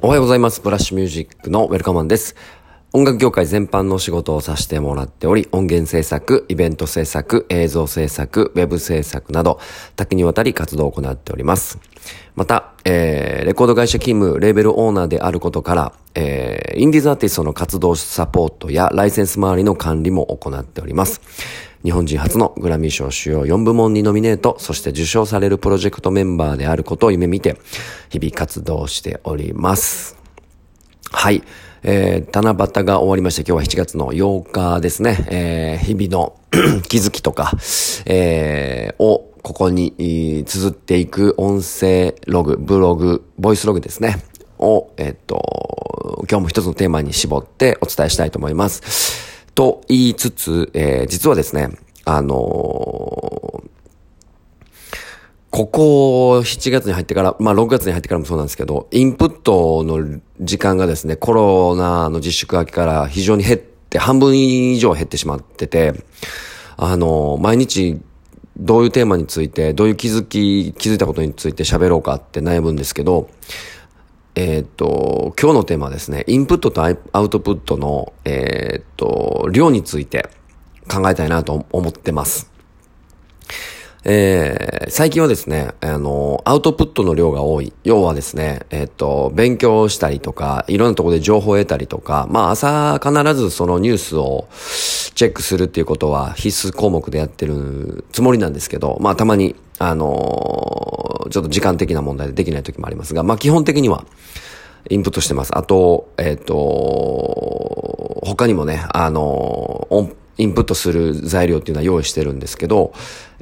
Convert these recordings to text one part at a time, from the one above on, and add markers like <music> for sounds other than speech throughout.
おはようございます。ブラッシュミュージックのウェルカマンです。音楽業界全般の仕事をさせてもらっており、音源制作、イベント制作、映像制作、ウェブ制作など、多岐にわたり活動を行っております。また、えー、レコード会社勤務、レーベルオーナーであることから、えー、インディーズアーティストの活動サポートやライセンス周りの管理も行っております。日本人初のグラミー賞主要4部門にノミネート、そして受賞されるプロジェクトメンバーであることを夢見て、日々活動しております。はい。えー、七夕が終わりまして、今日は7月の8日ですね。えー、日々の <clears throat> 気づきとか、えー、をここに綴っていく音声ログ、ブログ、ボイスログですね。を、えっ、と、今日も一つのテーマに絞ってお伝えしたいと思います。と言いつつ、えー、実はですね、あのー、ここ7月に入ってから、まあ6月に入ってからもそうなんですけど、インプットの時間がですね、コロナの自粛明けから非常に減って、半分以上減ってしまってて、あの、毎日どういうテーマについて、どういう気づき、気づいたことについて喋ろうかって悩むんですけど、えっ、ー、と、今日のテーマはですね、インプットとアウトプットの、えっ、ー、と、量について考えたいなと思ってます。えー、最近はですね、あの、アウトプットの量が多い。要はですね、えっ、と、勉強したりとか、いろんなところで情報を得たりとか、まあ朝必ずそのニュースをチェックするっていうことは必須項目でやってるつもりなんですけど、まあたまに、あのちょっと時間的な問題でできない時もありますが、まあ基本的には、インプットしてます。あと、えっ、と、他にもね、あの、インプットする材料っていうのは用意してるんですけど、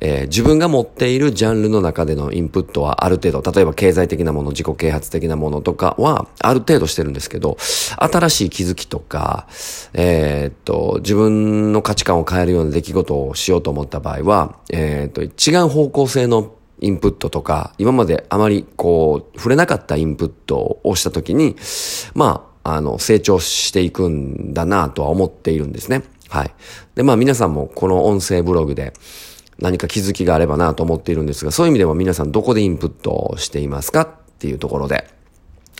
えー、自分が持っているジャンルの中でのインプットはある程度、例えば経済的なもの、自己啓発的なものとかはある程度してるんですけど、新しい気づきとか、えー、っと、自分の価値観を変えるような出来事をしようと思った場合は、えー、っと、違う方向性のインプットとか、今まであまりこう、触れなかったインプットをしたときに、まあ、あの、成長していくんだなとは思っているんですね。はい。で、まあ皆さんもこの音声ブログで何か気づきがあればなと思っているんですが、そういう意味では皆さんどこでインプットしていますかっていうところで。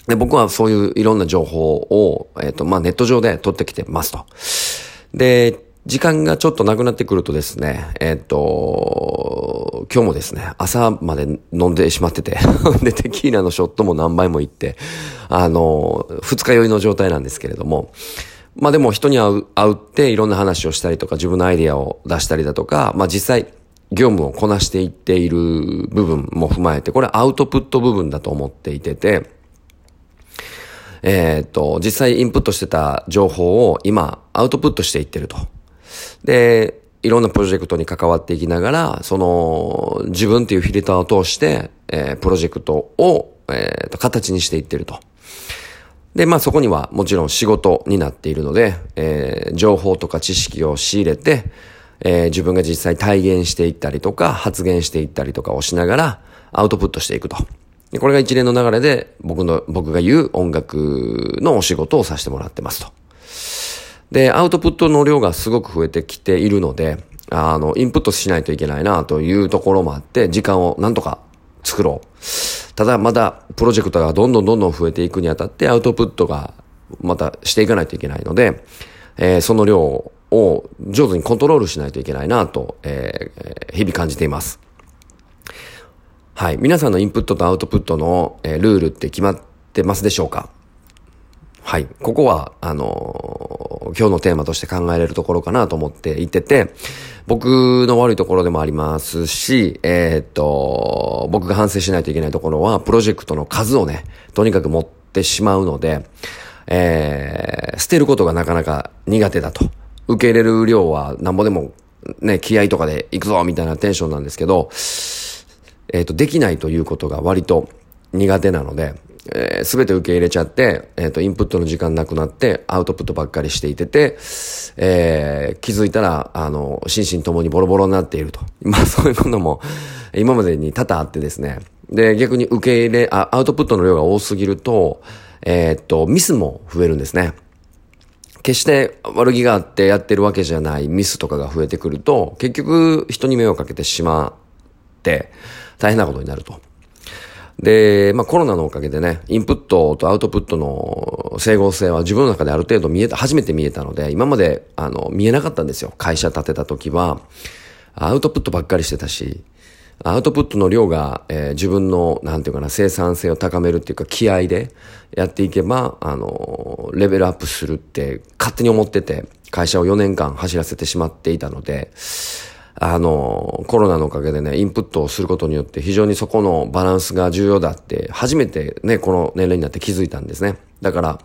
で、僕はそういういろんな情報を、えっ、ー、と、まあネット上で取ってきてますと。で、時間がちょっとなくなってくるとですね、えっ、と、今日もですね、朝まで飲んでしまってて <laughs> で、テキーラのショットも何杯も行って、あの、二日酔いの状態なんですけれども、まあでも人に会う、会うっていろんな話をしたりとか自分のアイディアを出したりだとか、まあ実際業務をこなしていっている部分も踏まえて、これアウトプット部分だと思っていてて、えっ、と、実際インプットしてた情報を今アウトプットしていってると。で、いろんなプロジェクトに関わっていきながら、その、自分っていうフィルターを通して、えー、プロジェクトを、えー、と、形にしていってると。で、まあそこにはもちろん仕事になっているので、えー、情報とか知識を仕入れて、えー、自分が実際体現していったりとか、発言していったりとかをしながら、アウトプットしていくと。でこれが一連の流れで、僕の、僕が言う音楽のお仕事をさせてもらってますと。で、アウトプットの量がすごく増えてきているので、あの、インプットしないといけないなというところもあって、時間をなんとか作ろう。ただ、まだ、プロジェクトがどんどんどんどん増えていくにあたって、アウトプットがまたしていかないといけないので、えー、その量を上手にコントロールしないといけないなと、えー、日々感じています。はい。皆さんのインプットとアウトプットの、えー、ルールって決まってますでしょうか？はい。ここは、あのー、今日のテーマとして考えれるところかなと思っていてて、僕の悪いところでもありますし、えー、っと、僕が反省しないといけないところは、プロジェクトの数をね、とにかく持ってしまうので、えー、捨てることがなかなか苦手だと。受け入れる量はなんぼでも、ね、気合とかで行くぞみたいなテンションなんですけど、えっ、と、できないということが割と苦手なので、えー、全て受け入れちゃって、えっ、ー、と、インプットの時間なくなって、アウトプットばっかりしていてて、えー、気づいたら、あの、心身ともにボロボロになっていると。まあ、<laughs> そういうことも、今までに多々あってですね。で、逆に受け入れ、あ、アウトプットの量が多すぎると、え、っと、ミスも増えるんですね。決して悪気があってやってるわけじゃないミスとかが増えてくると、結局人に迷惑かけてしまって、大変なことになると。で、まあコロナのおかげでね、インプットとアウトプットの整合性は自分の中である程度見えた、初めて見えたので、今まで、あの、見えなかったんですよ。会社建てた時は、アウトプットばっかりしてたし、アウトプットの量が、えー、自分の、なんていうかな、生産性を高めるっていうか、気合でやっていけば、あの、レベルアップするって勝手に思ってて、会社を4年間走らせてしまっていたので、あの、コロナのおかげでね、インプットをすることによって非常にそこのバランスが重要だって、初めてね、この年齢になって気づいたんですね。だから、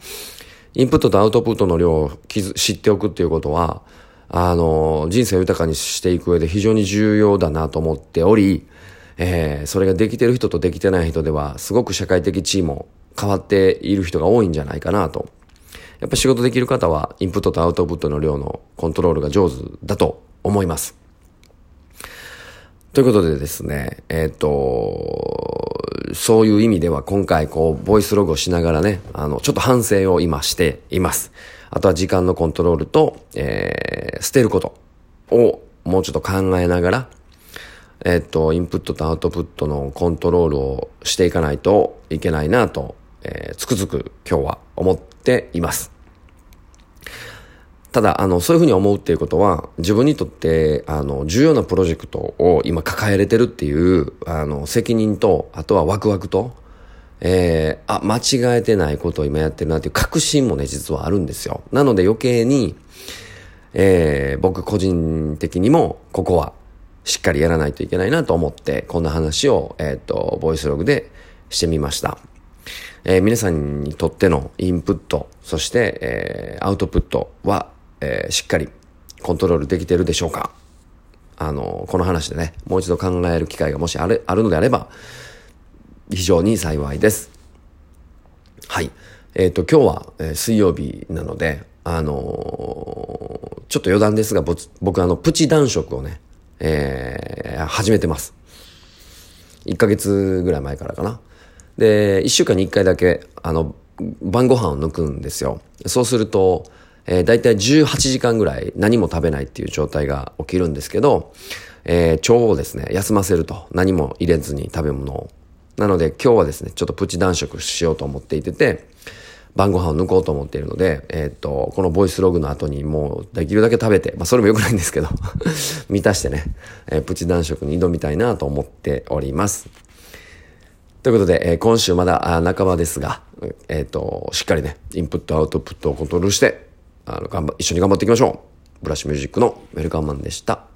インプットとアウトプットの量を知っておくっていうことは、あの、人生を豊かにしていく上で非常に重要だなと思っており、えー、それができてる人とできてない人では、すごく社会的地位も変わっている人が多いんじゃないかなと。やっぱ仕事できる方は、インプットとアウトプットの量のコントロールが上手だと思います。ということでですね、えっ、ー、と、そういう意味では今回こう、ボイスログをしながらね、あの、ちょっと反省を今しています。あとは時間のコントロールと、えー、捨てることをもうちょっと考えながら、えっ、ー、と、インプットとアウトプットのコントロールをしていかないといけないなと、えー、つくづく今日は思っています。ただ、あの、そういうふうに思うっていうことは、自分にとって、あの、重要なプロジェクトを今抱えれてるっていう、あの、責任と、あとはワクワクと、えー、あ、間違えてないことを今やってるなっていう確信もね、実はあるんですよ。なので余計に、えー、僕個人的にも、ここは、しっかりやらないといけないなと思って、こんな話を、えっ、ー、と、ボイスログでしてみました。えー、皆さんにとってのインプット、そして、えー、アウトプットは、えー、しっかりコントロールできてるでしょうかあの、この話でね、もう一度考える機会がもしある、あるのであれば、非常に幸いです。はい。えっ、ー、と、今日は、え、水曜日なので、あのー、ちょっと余談ですが、僕あの、プチ男色をね、えー、始めてます。1ヶ月ぐらい前からかな。で、1週間に1回だけ、あの、晩ご飯を抜くんですよ。そうすると、えー、だいたい18時間ぐらい何も食べないっていう状態が起きるんですけど、えー、腸をですね、休ませると。何も入れずに食べ物を。なので今日はですね、ちょっとプチ断食しようと思っていてて、晩ご飯を抜こうと思っているので、えー、っと、このボイスログの後にもうできるだけ食べて、まあそれも良くないんですけど <laughs> 満たしてね、えー、プチ断食に挑みたいなと思っております。ということで、えー、今週まだ半ばですが、えっ、と、しっかりね、インプットアウトプットをコントロールして、あの、頑張、一緒に頑張っていきましょう。ブラッシュミュージックのウェルカムマンでした。